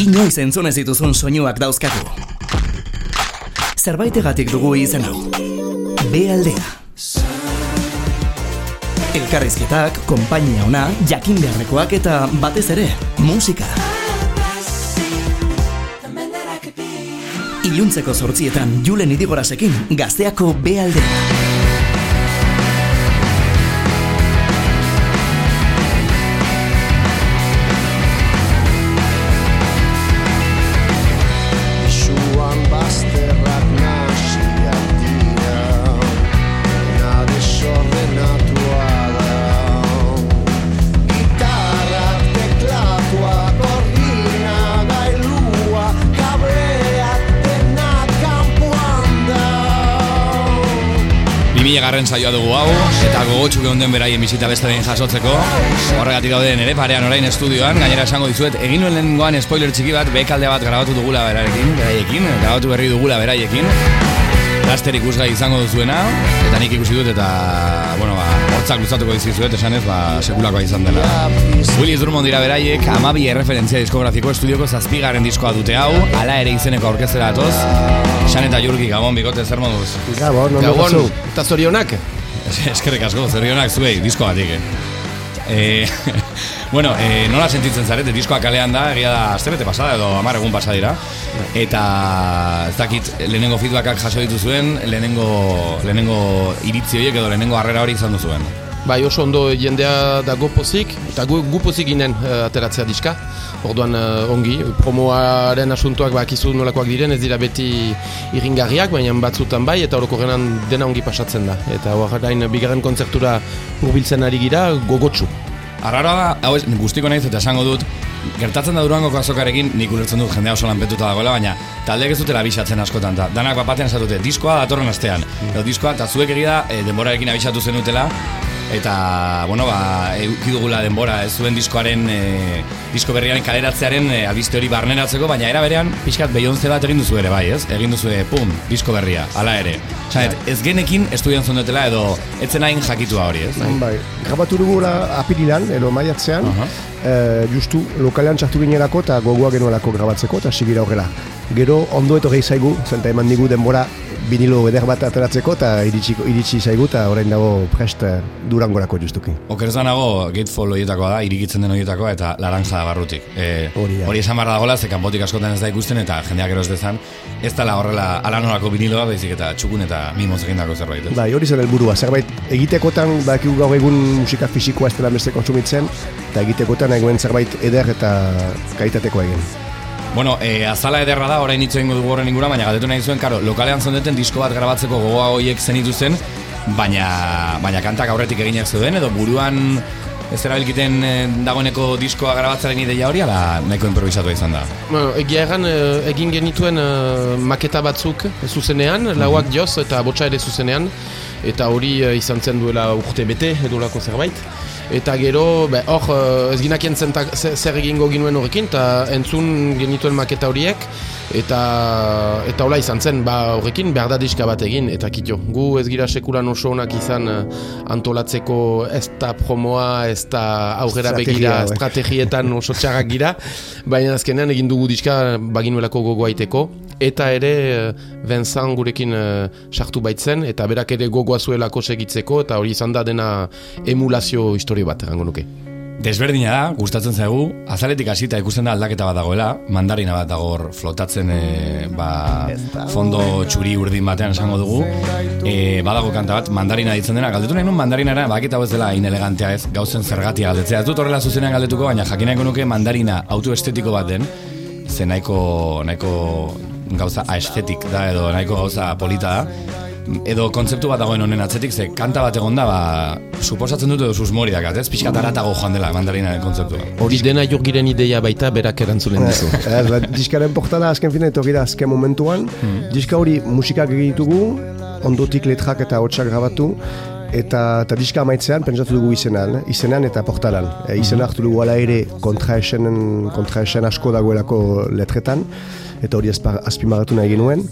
Inoiz entzun ez dituzun soinuak dauzkatu. Zerbaitegatik dugu izen hau. B aldea. Elkarrizketak, konpainia ona, jakin beharrekoak eta batez ere, musika. Iluntzeko sortzietan Julen Idigorasekin gazteako B 2000 garren saioa dugu hau, eta gogotxuk egon den beraien bizita beste behin jasotzeko. Horregatik daude nere parean orain estudioan, gainera esango dizuet, egin nuen lehenengoan spoiler txiki bat, bekaldea bat grabatu dugula berarekin, beraiekin, grabatu berri dugula beraiekin. Laster ikusgai izango duzuena, eta nik ikusi dut, eta, bueno, ba, hortzak luzatuko dizizuet, esanez, ba, sekulakoa izan dela. Willis Drummond dira beraiek, amabi erreferentzia diskografiko estudioko zazpigaren diskoa dute hau, ala ere izeneko aurkezera datoz. San eta Jurgi, Gabon, bikote, zer moduz? Gabon, ondo Gabon. Eta zorionak? Eskerrik asko, zorionak zuei, disko batik, eh? Eh, bueno, eh, nola sentitzen zarete, diskoa kalean da, egia da, astebete pasada edo amar egun pasa dira. Eta ez dakit, lehenengo feedbackak jaso dituzuen, lehenengo, lehenengo iritzi horiek edo lehenengo harrera hori izan duzuen. Bai, oso ondo jendea dago pozik, eta gu, gu pozik ginen eh, ateratzea diska. Orduan eh, ongi, promoaren asuntoak bakizu nolakoak diren, ez dira beti irringarriak, baina batzutan bai, eta orokorrenan dena ongi pasatzen da. Eta horrein bigarren kontzertura hurbiltzen ari gira, gogotsu. Arraroa da, hau ez, guztiko naiz eta esango dut, gertatzen da durango azokarekin, nik ulertzen dut jendea oso lanpetuta dagoela, baina taldeak ez dutela abisatzen askotan, ta danak bapatean esatute, diskoa datorren astean, edo diskoa, eta zuek egia da, e, denborarekin abisatu zenutela, eta, bueno, ba, dugula denbora, ez zuen diskoaren, e, disko berriaren kaleratzearen e, albiste hori barneratzeko, baina era berean, pixkat Beyoncé bat egin duzu ere, bai, ez? Egin duzu, pum, disko berria, hala ere. Osa, ez genekin estudian zondetela edo etzen hain jakitua hori, ez? Bai, grabatu dugula apirilan, edo maiatzean, Aha. eh, justu lokalean txartu ginerako eta gogoa genuelako grabatzeko eta sigira horrela. Gero ondo etorri zaigu, zenta eman digu denbora vinilo eder bat ateratzeko eta iritsi, iritsi zaigu eta orain dago prest eh, durangorako justuki. Oker ez nago Gatefall horietakoa da, irikitzen den horietakoa eta laranja da barrutik. E, Hori da. hori esan barra dagoela, ze kanpotik askotan ez da ikusten eta jendeak eros dezan, ez dela horrela alanolako viniloa, baizik eta txukun eta mimoz egindako zerbait. ez? Bai, hori zen helburua. Zerbait egitekotan badakigu gaur egun musika fisikoa ez dela beste kontsumitzen eta egitekotan eguen zerbait eder eta kalitatekoa egin. Bueno, e, azala ederra da, orain hitz egingo dugu horren ingura, baina galdetu nahi zuen, karo, lokalean zondeten disko bat grabatzeko gogoa horiek zenitu zen, baina, baina kantak aurretik eginak zeuden, edo buruan ez erabilkiten eh, dagoeneko diskoa grabatzaren ideia hori, ala nahiko improvisatua izan da. Bueno, egia egan, eh, egin genituen eh, maketa batzuk zuzenean, lauak joz eta botxa ere zuzenean, eta hori izan zen duela urte bete edolako zerbait. Eta gero, be, hor, eh, ez ginakien zentak, ze- zer egingo ginuen horrekin, eta entzun genituen maketa horiek, eta eta hola izan zen, ba horrekin behar da diska bat egin, eta kito, gu ez gira sekulan oso onak izan eh, antolatzeko ez da promoa, ez da aurrera begira, estrategietan oso txarrak gira, baina azkenean egin dugu diska baginuelako gogoa iteko, eta ere eh, Vincent gurekin sartu baitzen, eta berak ere gogoa zuelako segitzeko, eta hori izan da dena emulazio historio bat, erango nuke. Desberdina da, gustatzen zaigu, azaletik hasita ikusten da aldaketa bat dagoela, mandarina bat dago flotatzen e, ba, fondo txuri urdin batean esango dugu. E, badago kanta bat, mandarina ditzen dena, galdetu nahi nun mandarinara, bakita hau ez dela inelegantea ez, gauzen zergatia galdetzea. Ez dut horrela zuzenean galdetuko, baina jakineko nuke mandarina autoestetiko bat den, ze nahiko, nahiko gauza aestetik da, edo nahiko gauza polita da, edo kontzeptu bat dagoen honen atzetik, ze kanta bat egon da, ba, suposatzen dut edo susmori dakat, ez? Piskat aratago joan dela mandarinaren kontzeptua. Hori dena jurgiren ideia baita berak erantzulen dizu. Ez, ba, diskaren portada azken fina etorri da azken momentuan. Diska hori musikak egitugu, ondotik letrak eta hotxak grabatu, eta, eta diska amaitzean pentsatu dugu izenan, izenan eta portalan. E, izena hartu dugu ala ere kontraesen, kontraesen asko dagoelako letretan, eta hori azpimarratu nahi genuen.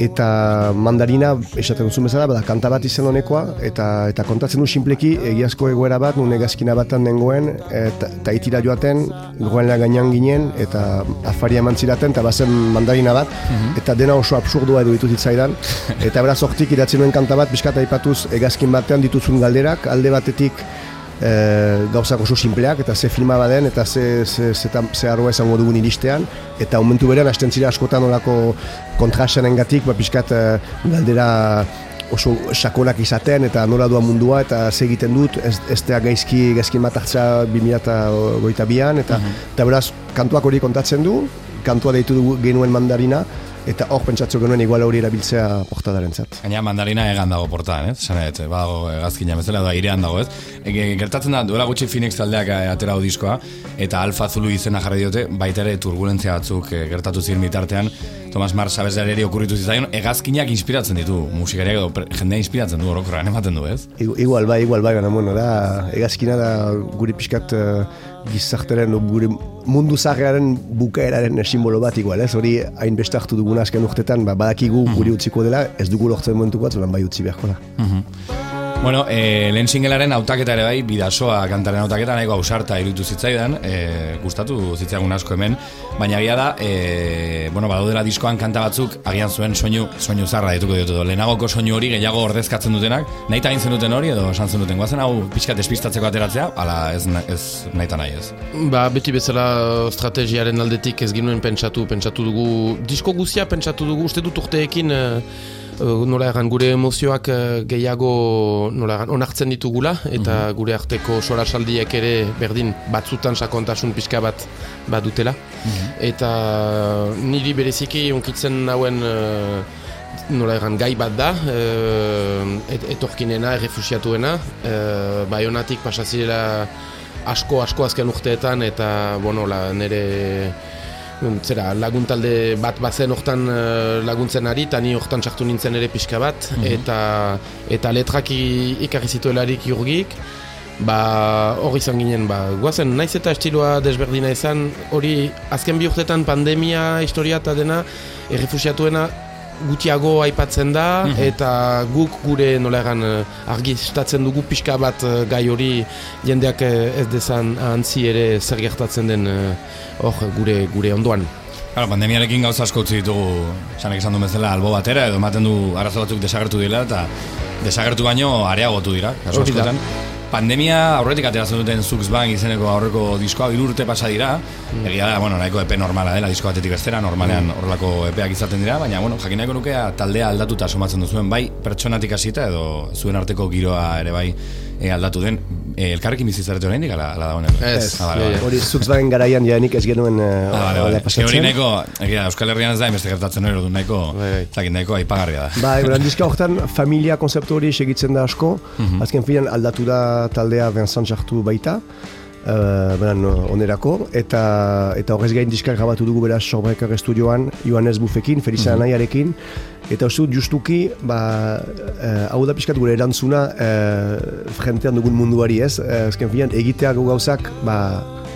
Eta mandarina, esaten duzu bezala, bada, kanta bat izen honekoa, eta eta kontatzen du simpleki egiazko egoera bat, nun egazkina batan dengoen, eta, eta itira joaten, goenela gainan ginen, eta afaria eman ziraten, eta bazen mandarina bat, eta dena oso absurdua edo ditut zitzaidan, eta beraz hortik idatzen nuen kanta bat, pixkat aipatuz egazkin batean dituzun galderak, alde batetik, e, gauzak oso simpleak eta ze filma baden eta ze, ze, ze, ze arroa esango dugun iristean eta momentu berean hasten zira askotan olako kontrasanen gatik ba, pixkat e, galdera oso sakonak izaten eta nola doa mundua eta ze egiten dut ez, ez da gaizki gaizkin bat hartza 2022an eta, eta beraz kantuak hori kontatzen du kantua deitu dugu genuen mandarina eta hor pentsatzu genuen igual hori erabiltzea portadaren zat. Gaina mandarina egan dago portaan, ez? Esan edo, badago gazkina bezala da irean dago, ez? E, gertatzen da, duela gutxi Phoenix taldeak eh, atera diskoa, eta Alfa Zulu izena jarri diote, baita ere turbulentzia batzuk eh, gertatu ziren bitartean, Thomas Mars abesleari okurritu zitzaion, egazkinak inspiratzen ditu, musikariak edo jendea inspiratzen du, orokorrean ematen du, ez? Igu- Igual bai, igual bai, baina bueno, da, egazkina da gure pixkat uh, gizarteren, gure mundu zaharrearen bukaeraren simbolo bat igual, ez? Hori hainbeste hartu dugun azken urtetan, ba, badakigu guri utziko dela, ez dugu lortzen momentu bat, bai utzi beharko da. Bueno, e, lehen singelaren autaketa ere bai, bidasoa kantaren autaketa nahiko ausarta irutu zitzaidan, e, gustatu zitzaigun asko hemen, baina agia da, e, bueno, badaudela diskoan kanta batzuk, agian zuen soinu, soinu zarra dituko diotu edo, lehenagoko soinu hori gehiago ordezkatzen dutenak, nahi egin zenuten hori edo esan zenuten, guazen hau pixka despistatzeko ateratzea, ala ez, ez nahi nahi ez. Ba, beti bezala estrategiaren aldetik ez ginuen pentsatu, pentsatu dugu, disko guzia pentsatu dugu, uste dut urteekin, eh, nola egan, gure emozioak eh, gehiago, nola egan, onartzen ditugula, eta gure arteko sorasaldiek ere berdin batzutan sakontasun pixka bat badutela. Eta niri bereziki unkitzen nauen eh, nola egan gai bat da, eh, et, etorkinena, errefusiatuena, eh, baionatik pasazirela asko asko azken urteetan eta bueno la nere mm, zera laguntalde bat bazen hortan eh, laguntzen ari eta ni hortan sartu nintzen ere pixka bat. Eta eta letrak ikarri zituelarik jurgik ba hor izan ginen ba guazen naiz eta estiloa desberdina izan hori azken bi urtetan pandemia historia eta dena errefusiatuena gutxiago aipatzen da eta guk gure nola egan eh, argistatzen dugu pixka bat eh, gai hori jendeak eh, ez dezan ahantzi ere zer gertatzen den hor gure gure ondoan. Claro, pandemiarekin gauza asko utzi ditugu, sanek esan du bezala, albo batera, edo ematen du arazo batzuk desagertu dira, eta desagertu baino areagotu dira, kasu askotan. Pandemia aurretik ateratzen duten Zux Bang izeneko aurreko diskoa hiru urte pasa dira. Egia da, bueno, nahiko epe normala dela disko batetik bestera, normalean horrelako epeak izaten dira, baina bueno, jakin nahiko nukea taldea aldatuta somatzen duzuen, bai pertsonatik hasita edo zuen arteko giroa ere bai e, aldatu den. E, elkarrekin bizitzarete oraindik ala, ala da honen. Ez, Ah, ja. Hori Zutzbaren garaian janik ez genuen Ah, hori pasatzen. nahiko, Euskal Herrian ez da, inbeste gertatzen hori, orduan nahiko, Bai, bai. zakin nahiko aipagarria da. Ba, egon, diska horretan familia konzeptu hori segitzen da asko, azken filan aldatu da taldea Vincent sartu baita, uh, beran onerako, eta eta horrez gain diskak grabatu dugu beraz Sorbreker estudioan, Johannes Buffekin, Felisa Anaiarekin, eta uste dut justuki, ba, eh, hau da pixkat gure erantzuna uh, frentean dugun munduari ez, azken filan egitea gu gauzak, ba,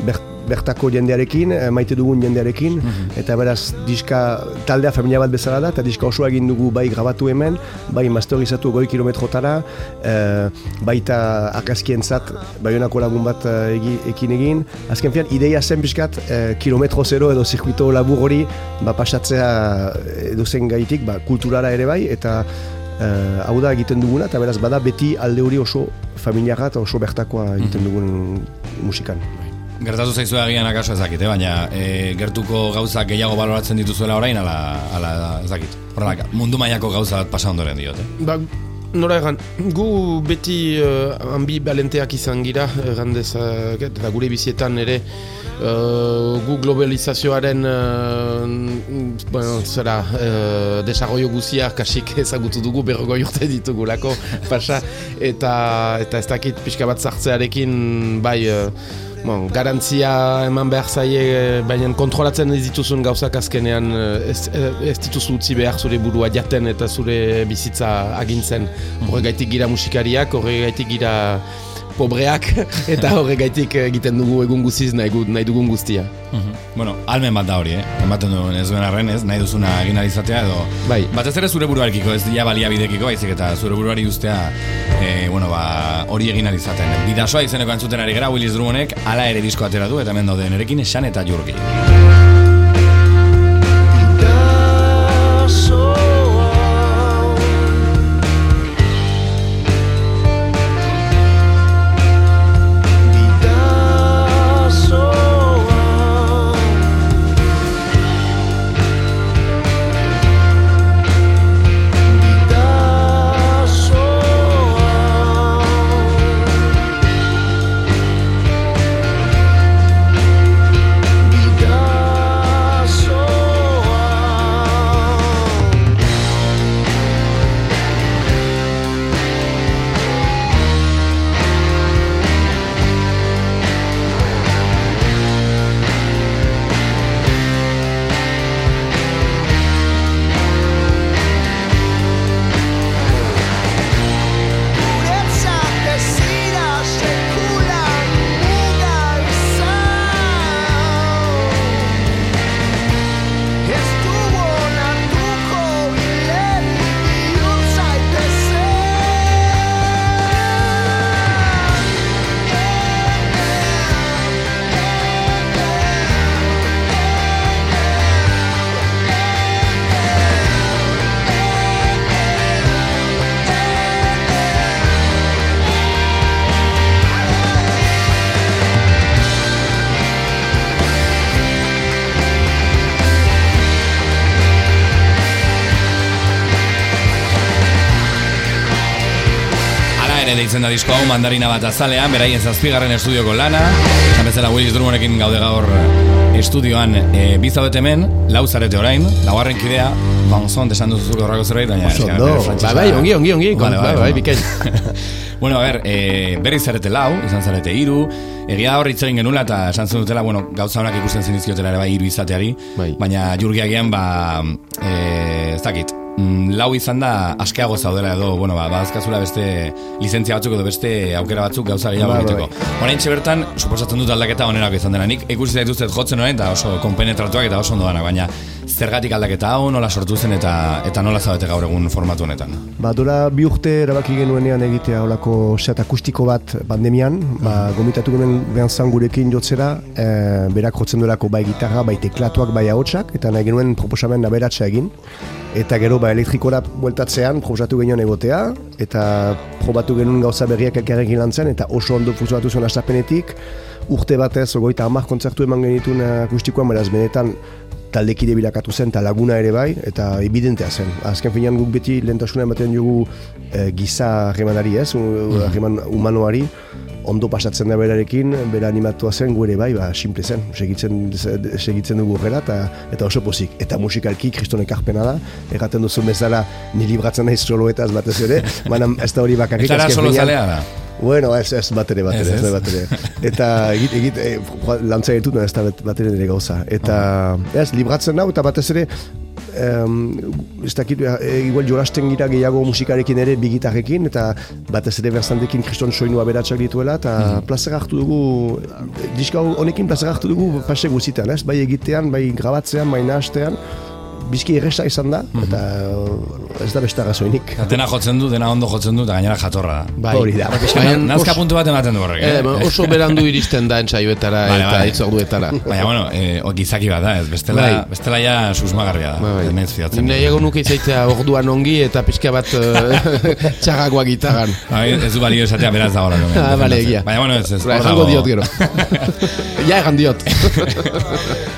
ber, bertako jendearekin, eh, maite dugun jendearekin, eta beraz diska taldea familia bat bezala da, eta diska oso egin dugu bai grabatu hemen, bai masterizatu goi kilometrotara, eh, baita argazkientzat baionako lagun bat eh, egi, ekin egin. Azken fian, ideia zen pixkat, eh, kilometro zero edo zirkuito labur hori, ba, pasatzea edo zen gaitik, ba, kulturara ere bai, eta eh, hau da egiten duguna, eta beraz bada beti alde hori oso familiarra eta oso bertakoa egiten dugun musikan. Gertatu zaizu agian akaso ez dakit, eh? baina e, gertuko gauzak gehiago baloratzen dituzuela orain, ala, ala ez dakit. Horrela, mundu mailako gauza bat pasa ondoren diot, eh? Ba, nora egan, gu beti uh, ambibalenteak izan gira, egan dezak, eta gure bizietan ere, uh, gu globalizazioaren uh, bueno, zera, uh, desarrollo guziak kasik ezagutu dugu berrogoi urte ditugulako pasa eta eta ez dakit pixka bat zartzearekin bai uh, Bon, garantzia eman behar zaie, baina kontrolatzen ez dituzun gauzak azkenean eh, ez, eh, ez dituzu utzi behar zure burua jaten eta zure bizitza agintzen. Horregaitik gira musikariak, horregaitik gira pobreak, eta horregaitik egiten dugu egun guztiz nahi, nahi dugun guztia. Bueno, almen bat da hori, eh? Ematen du ez duen arren, ez? Nahi duzuna egin ahal izatea edo... Bai. Batez ere zure buruarekiko, ez ja baliabidekiko, baizik eta zure buruari ustea, eh, bueno, ba, hori egin ahal izaten. Bidasoa izeneko antzuten ari gara, Willis Drummonek, ala ere disko atera du, eta hemen daude nerekin esan eta jurgi. Da disko hau mandarina bat azalean, beraien zazpigarren estudioko lana. Esan bezala Willis Drummonekin gaude gaur eh, estudioan e, bizaudet hemen, lau zarete orain, laugarren kidea, Banzon desan duzuzuk horrako zerbait, baina... Oso eske, ondo. bere frantsesa- Ba, bai, ongi, ongi, ongi, Vale, bai, bai, bikain. bueno, a ver, e, berriz zarete lau, izan zarete hiru, egia hor hitz egin genula eta esan zen dutela, bueno, gauza honak ikusten zen izkiotela ere bai hiru izateari, Bai. baina jurgiagian ba, e, ez dakit, mm, lau izan da askeago zaudela edo, bueno, ba, badazkazula beste lizentzia batzuk edo beste aukera batzuk gauza gehiago bai. egiteko. Orain bertan, suposatzen dut aldaketa onerako izan dela. Nik ikusi zaituztet jotzen orain eta oso konpenetratuak eta oso ondo danak, baina zergatik aldaketa hau, nola sortu zen eta eta nola zaudete gaur egun formatu honetan. Ba, dura bi urte erabaki genuenean egitea olako set akustiko bat pandemian, ba, gomitatu genuen behar gurekin jotzera, e, berak jotzen duelako bai gitarra, bai teklatuak, bai ahotsak, eta nahi genuen proposamen aberatsa egin. Eta gero, ba, elektrikora bueltatzean, proposatu genuen egotea, eta probatu genuen gauza berriak elkarrekin lan zen, eta oso ondo funtzionatu zuen astapenetik, urte batez, ogoita hamar kontzertu eman genituen akustikoan, beraz, benetan, taldekide bilakatu zen, eta laguna ere bai, eta evidentea zen. Azken finean guk beti lehentasuna ematen dugu e, giza harremanari ez, u- harreman humanoari, ondo pasatzen da berarekin, bera animatua zen, gure bai, ba, simple zen, segitzen, segitzen dugu horrela, eta, eta oso pozik. Eta musikalki kriston ekarpena da, erraten duzu bezala, ni libratzen naiz soloetaz batez ere, baina ez da hori bakarrik. Azken solo zalea da. Bueno, ez, ez, bat ere, bat Ez, ez, ez? bat ere. Eta egit, egit, e, lantza ditut, ez da bat- bat ere nire gauza. Eta, ez, libratzen nau, eta batez ere, em, ez dakit, e, igual jolasten gira gehiago musikarekin ere, bigitarrekin, eta batez ere berzantekin kriston soinua beratxak dituela, eta plazer hartu dugu, diska honekin plazer hartu dugu pase guzitan, ez? Bai egitean, bai grabatzean, bai nahastean, bizki erresa izan da, eta ez da beste arrazoinik. Dena jotzen du, dena ondo jotzen du, eta gainera jatorra da. Bai. Hori da. Baina Nazka puntu bat ematen du horrek, Eh, eh? oso berandu iristen da entsaioetara Vale, eta itzorduetara. Baina, bueno, eh, o, gizaki bat da, ez, bestela, Bai. bestela ja susmagarria da. Bai, bai. Fidatzen. Nahi egon nuke izaitea orduan ongi eta pixka bat eh, txarrakoa gitaran. Bai, ez du balio esatea beraz da hola. Ah, bale, egia. Baina, bueno, ez, ez. Ba, dago- diot gero. ja, erran diot.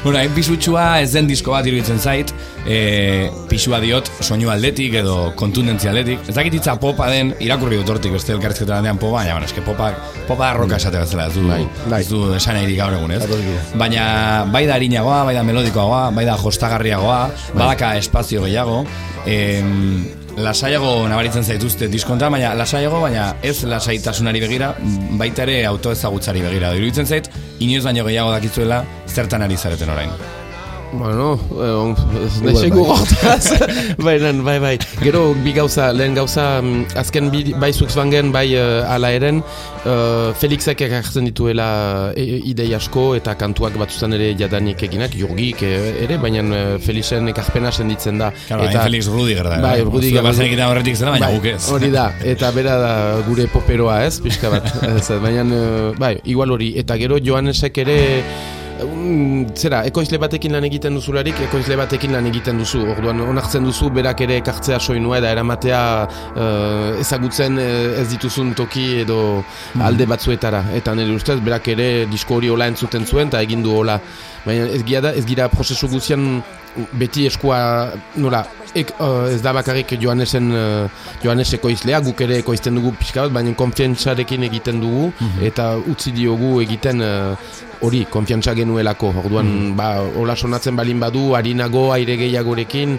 Bueno, hain pisutxua ez den disko bat iruditzen zait, e, pisua diot soinu aldetik edo kontundentzia aldetik. Ez dakit hitza popa den, irakurri dut hortik beste elkarrizketa handean popa, baina, bueno, eske popa, popa roka esate bezala, ez du, Bai, bai. ez du esan nahi gaur egun, ez? Ados gira. Baina, bai da harinagoa, bai da melodikoagoa, bai da jostagarriagoa, badaka espazio gehiago, em, lasaiago nabaritzen zaituzte diskonta, baina lasaiago, baina ez lasaitasunari begira, baita ere autoezagutzari begira. Iruditzen zait, inoiz baino gehiago dakizuela zertan ari zareten orain. Bueno, eh, on, ez nahi segur bai. hortaz. Baina, bai, bai. Gero, bi gauza, lehen gauza, mm, azken bi, bai zuxbangen, bai uh, ala eren, uh, Felixek ekartzen dituela e, e, idei asko eta kantuak batzutan ere jadanik eginak, jurgik eh, ere, baina uh, Felixen ekarpena senditzen da. Claro, eta, Felix Rudiger da. Bai, eh? Rudiger. Zue bazen egiten horretik zela, baina Bai, guk ez. Hori da, eta bera da gure poperoa ez, pixka bat. Ez, baina, eh, bai, igual hori. Eta gero Joanesek ere, zera, ekoizle batekin lan egiten duzularik, ekoizle batekin lan egiten duzu. Orduan, onartzen duzu berak ere ekartzea soinua eta eramatea eh, ezagutzen eh, ez dituzun toki edo alde batzuetara. Eta nire ustez, berak ere disko hori hola entzuten zuen eta egin du hola. Baina ez gira da, ez gira prozesu guztian beti eskua, nola, ek, eh, ez da bakarrik Joanesen, uh, Joanes ekoizlea, guk ere ekoizten dugu pixka bat, baina konfiantzarekin egiten dugu, eta utzi diogu egiten hori, konfiantza genuelako. Orduan, ba, hola sonatzen balin badu, harinago, aire gehiagorekin,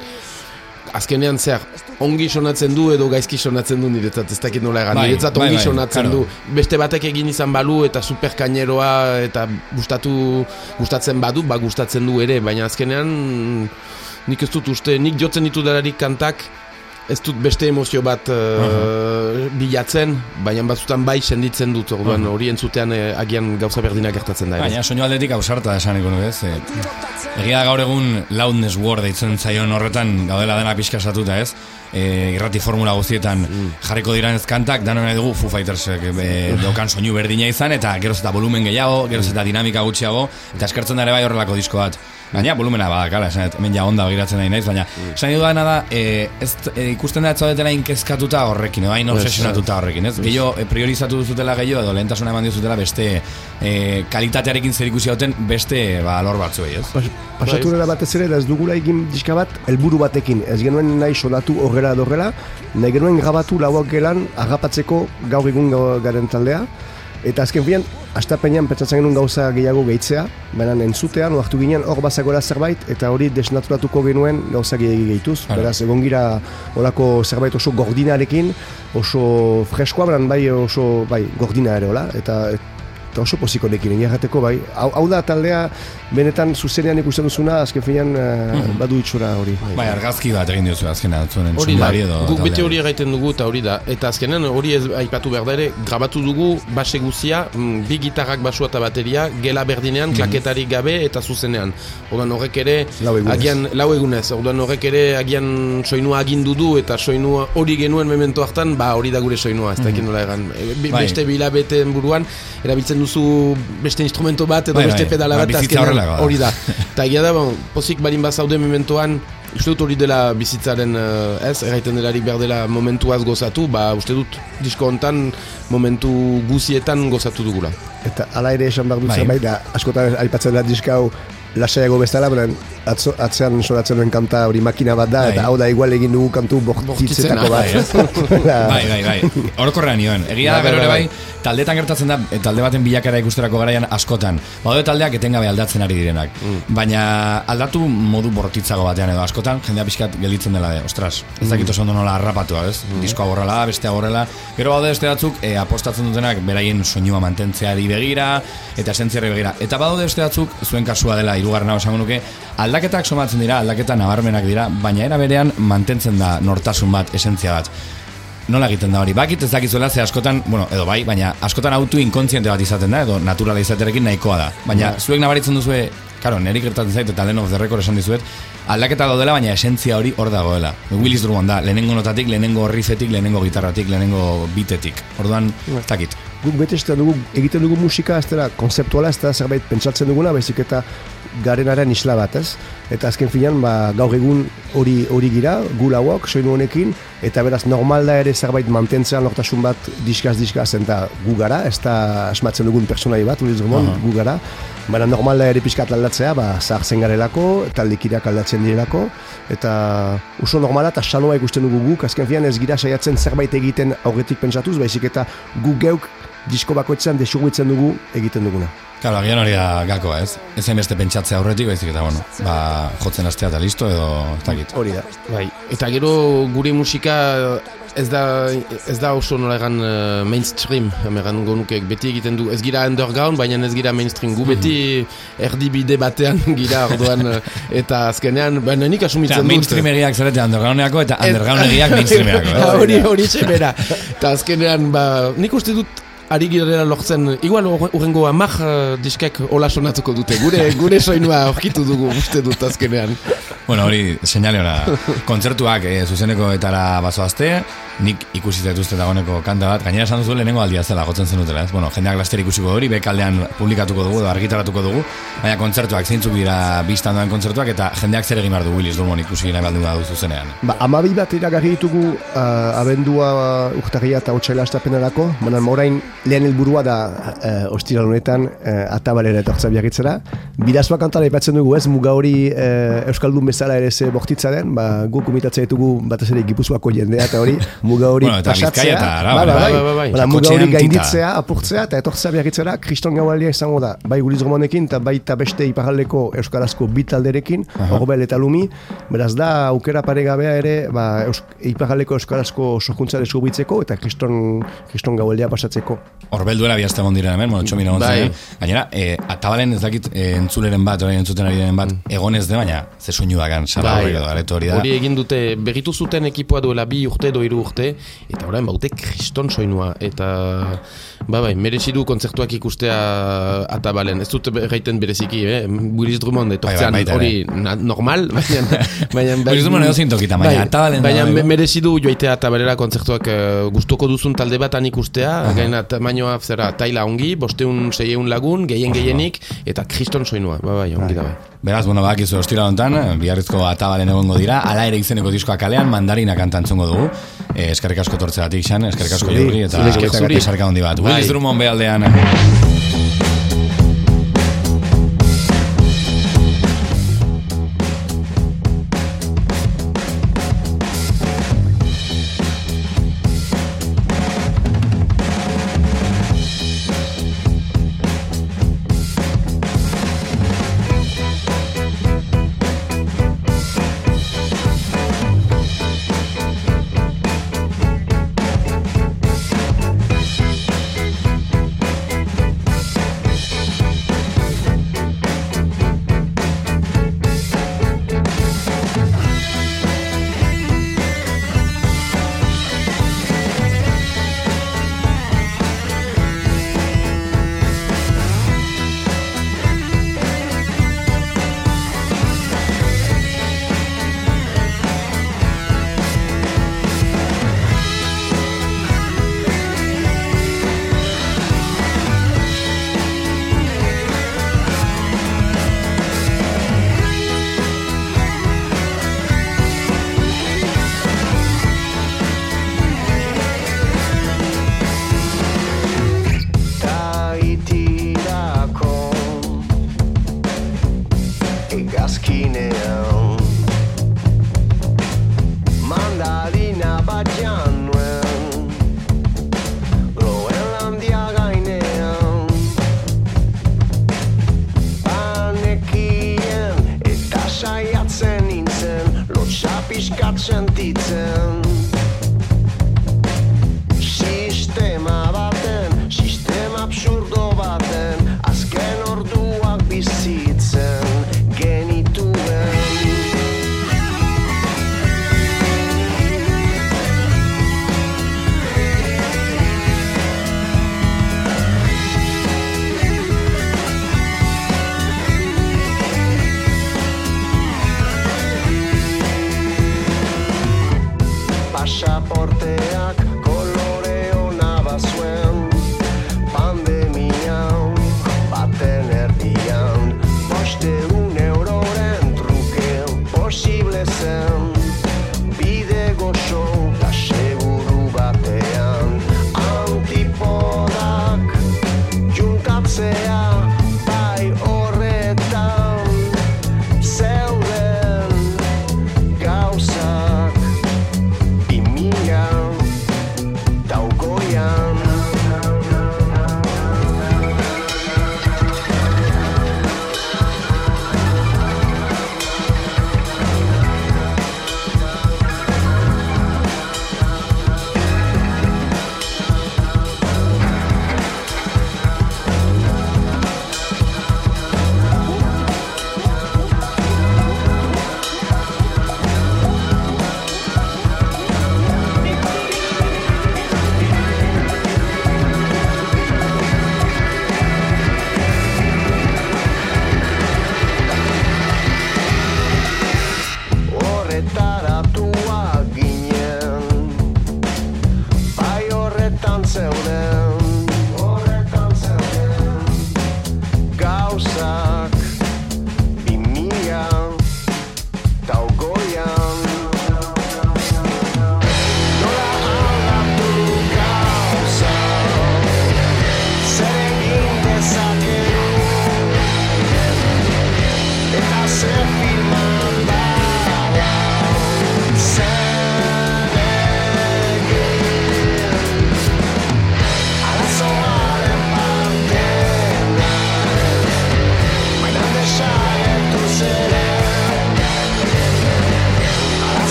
azkenean zer, ongi sonatzen du edo gaizki sonatzen du niretzat, ez dakit nola egan, Bai, niretzat bai, ongi bai, sonatzen claro. du. Beste batek egin izan balu eta superkaineroa eta gustatu gustatzen badu, ba gustatzen du ere, baina azkenean nik ez dut uste, nik jotzen ditu delarik kantak, ez dut beste emozio bat uh, bilatzen, baina batzutan bai senditzen dut, orduan hori entzutean eh, agian gauza berdinak gertatzen da. Baina soinu aldetik ausarta esaniko nuke, ez? E, egia gaur egun loudness word deitzen zaion horretan gaudela dena pixka satuta, ez? E, irrati formula guztietan jarriko diran ez kantak, dano nahi dugu Foo Fightersek e, dokan soinu berdina izan, eta geroz eta volumen gehiago, geroz eta dinamika gutxiago, eta eskertzen da ere bai horrelako disko bat. Baina volumena badakala, esan, dut, hemen ja onda begiratzen nahi naiz, baina esan dudana da, e, ez, e, ikusten da ez zaudetela inkezkatuta horrekin, edo hain obsesionatuta horrekin, ez? Gehiago, e, priorizatu duzutela gehiago, edo lehentasuna eman dizutela beste e, kalitatearekin zer ikusi hauten beste ba, alor batzuei, ez? Pas, pasatu dela batez ere, ez dugula egin diska bat helburu batekin. Ez genuen nahi sonatu horrela edo horrela, nahi genuen grabatu lauak gelan agapatzeko gaur egun gau- garen taldea. Eta azken filan, astapenean pentsatzen genuen gauza gehiago gehitzea, baina entzutean, oartu ginen hor bazagoela zerbait, eta hori desnaturatuko genuen gauza gehiagi gehituz. Beraz, egon gira olako zerbait oso gordinarekin, oso freskoa, baina bai oso bai, gordina ere, hola, eta, eta oso poziko nekin, egia jateko, bai. Hau, hau da taldea, benetan zuzenean ikusten duzuna, azken finean uh, badu itxura hori. Bai, argazki bat egin diozu azkena zuen Hori da, edo guk beti hori egiten dugu eta hori da. Eta azkenean hori ez aipatu behar da ere, grabatu dugu base guzia, mm, bi gitarrak basua eta bateria, gela berdinean, klaketarik gabe eta zuzenean. Orduan horrek ere, Lau egunez. agian, lau egunez, orduan horrek ere agian soinua agindu du eta soinua hori genuen memento hartan, ba hori da gure soinua, ez dakit nola egan. E, Bai. Beste bilabeteen buruan, erabiltzen duzu beste instrumento bat edo Bai, beste bai. pedala Ba, bat, azkenean hori da. Eta egia da, bon, pozik balin bazaude mementoan, uste dut hori dela bizitzaren, eh, ez, erraiten delarik behar dela momentuaz gozatu, ba, uste dut disko hontan momentu guzietan gozatu dugula. Eta hala ere esan behar dut Bai. zerbait, da askotan aipatzen da diska hau lasaiago bezala, baina atzo, atzean soratzen duen kanta hori makina bat da, Bai. eta hau da igual egin dugu kantu bortitzetako bat. Da- Bai, bai, bai. Orokorrean nioen. Egia da Bai, gero ere bai, bai, taldetan gertatzen da, e, talde baten bilakara ikusterako garaian askotan. Baude taldeak etengabe aldatzen ari direnak. Baina aldatu modu bortitzago batean edo askotan jendea pixkat gelditzen dela de, ostras, ez dakit oso nola harrapatua, ez? Diskoa borrela, bestea borrela. Gero baude beste batzuk e, apostatzen dutenak beraien soinua mantentzeari begira eta esentziari begira. Eta badaude beste batzuk, zuen kasua dela hirugarrena esango nuke, aldaketak somatzen dira, aldaketa nabarmenak dira, baina era berean mantentzen da nortasun bat, esentzia bat nola egiten da hori? Bakit ez dakizuela ze askotan, bueno, edo bai, baina askotan autu inkontziente bat izaten da, edo naturala izaterekin nahikoa da. Baina zuek nabaritzen duzue, karo, neri gertatzen zait eta lehen of the record esan dizuet, aldaketa daudela, baina esentzia hori hor dagoela. Willis Drummond da, lehenengo notatik, lehenengo riffetik, lehenengo gitarratik, lehenengo bitetik. Orduan, ez dakit. Guk bete ez da dugu, egiten dugu musika, ez da konzeptuala, ez da zerbait pentsatzen duguna, baizik eta garenaren isla bat, ez? Eta azken finean, ba, gaur egun hori hori gira, gu lauak, soinu honekin, eta beraz normal da ere zerbait mantentzean lortasun bat diskaz diskaz, eta gu gara, ez da asmatzen dugun personai bat, Willis Drummond, gu gara, baina normal da ere pixkat aldatzea, ba, zahartzen garelako, taldekirak aldatzen direlako, eta oso normala eta sanoa ikusten dugu guk, azken finean ez gira saiatzen zerbait egiten aurretik pentsatuz, baizik eta gu geuk disko bakoitzean desuguitzen dugu egiten duguna. Claro, agian hori da gakoa, ez? Ez beste pentsatzea aurretik, baizik eta, bueno, ba, jotzen astea eta listo, edo, ez dakit. Hori da. Bai, eta gero gure musika ez da, ez da oso nola egan uh, mainstream, egan gonuke beti egiten du, ez gira underground, baina ez gira mainstream, gu beti erdibide batean gira orduan, eh, eta azkenean, baina nik asumitzen dut. mainstream egiak zarete undergroundeako eta underground egiak mainstreamerako. eh? Hori, hori txemera. Eta azkenean, ba, nik uste dut ari girela lortzen, igual ur- urrengo amak uh, diskek hola sonatuko dute, gure, gure soinua aurkitu dugu uste dut azkenean. Bueno, hori, seinale ona. Kontzertuak e, zuzeneko etara bazoazte, nik ikusi zaituzte dagoeneko kanta bat, gainera esan duzu lehenengo aldia zela gotzen zenutela, ez? Bueno, jendeak laster ikusiko hori, bekaldean publikatuko dugu, edo argitaratuko dugu, baina kontzertuak zeintzuk dira biztan doan kontzertuak, eta jendeak zer egin behar du Willis Drummond ikusi nahi baldin badu zuzenean. Ba, amabi bat iragarri ditugu uh, abendua urtarria eta otxaila astapenerako, baina orain lehen helburua da uh, ostiral honetan uh, atabalera etortzea biarritzera. Bidazua kantara ipatzen dugu ez, muga hori uh, Euskaldun bezala ere ze bortitza den, ba, guk umitatzea ditugu batez ere Gipuzkoako jendea eta hori, muga hori Bueno, pasatzea. Ba, ba, bai, bai, bai, muga hori gainditzea, apurtzea eta etortzea biarritzera, kriston gaualdia izango da, bai Guliz Romanekin eta baita beste iparraldeko Euskarazko bi talderekin, Orbel eta Lumi, beraz da aukera paregabea ere, ba, Eus iparraldeko Euskarazko sorkuntza deskubritzeko eta kriston, kriston gaualdia pasatzeko. Horbel duela bihazte egon diren hemen, bueno, txomina Bai. Gainera, e, atabalen ez dakit e, entzuleren bat, orain entzuten ari bat, egon ez de, baina ze soinu dagan, sala Bai. horrek edo areto hori da. Hori egin dute, berritu zuten ekipoa duela bi urte edo hiru urte, eta orain baute kriston soinua, eta ba bai, merezi du kontzertuak ikustea atabalen, ez dut gaiten bereziki, eh? Willis Drummond etortzean Bai, bai, hori normal, baina... baina Willis Drummond edozein tokitan, baina Atabalen Baina bai. merezi du joaitea atabalera kontzertuak uh, gustuko duzun talde batan ikustea, gaina tamainoa zera taila ongi, bosteun seieun lagun, gehien gehienik, eta kriston soinua, ba bai, ongi da bai. Beraz, bueno, bakizu ostira hontan, biharrizko atabalen egongo dira, ala ere izeneko diskoa kalean, mandarina kantantzungo dugu. E, eskerrik asko tortzegatik, xan, eskerrik asko jurri, eta eskerrik asko. esarka handi bat. Bai. Willis Drummond behaldean.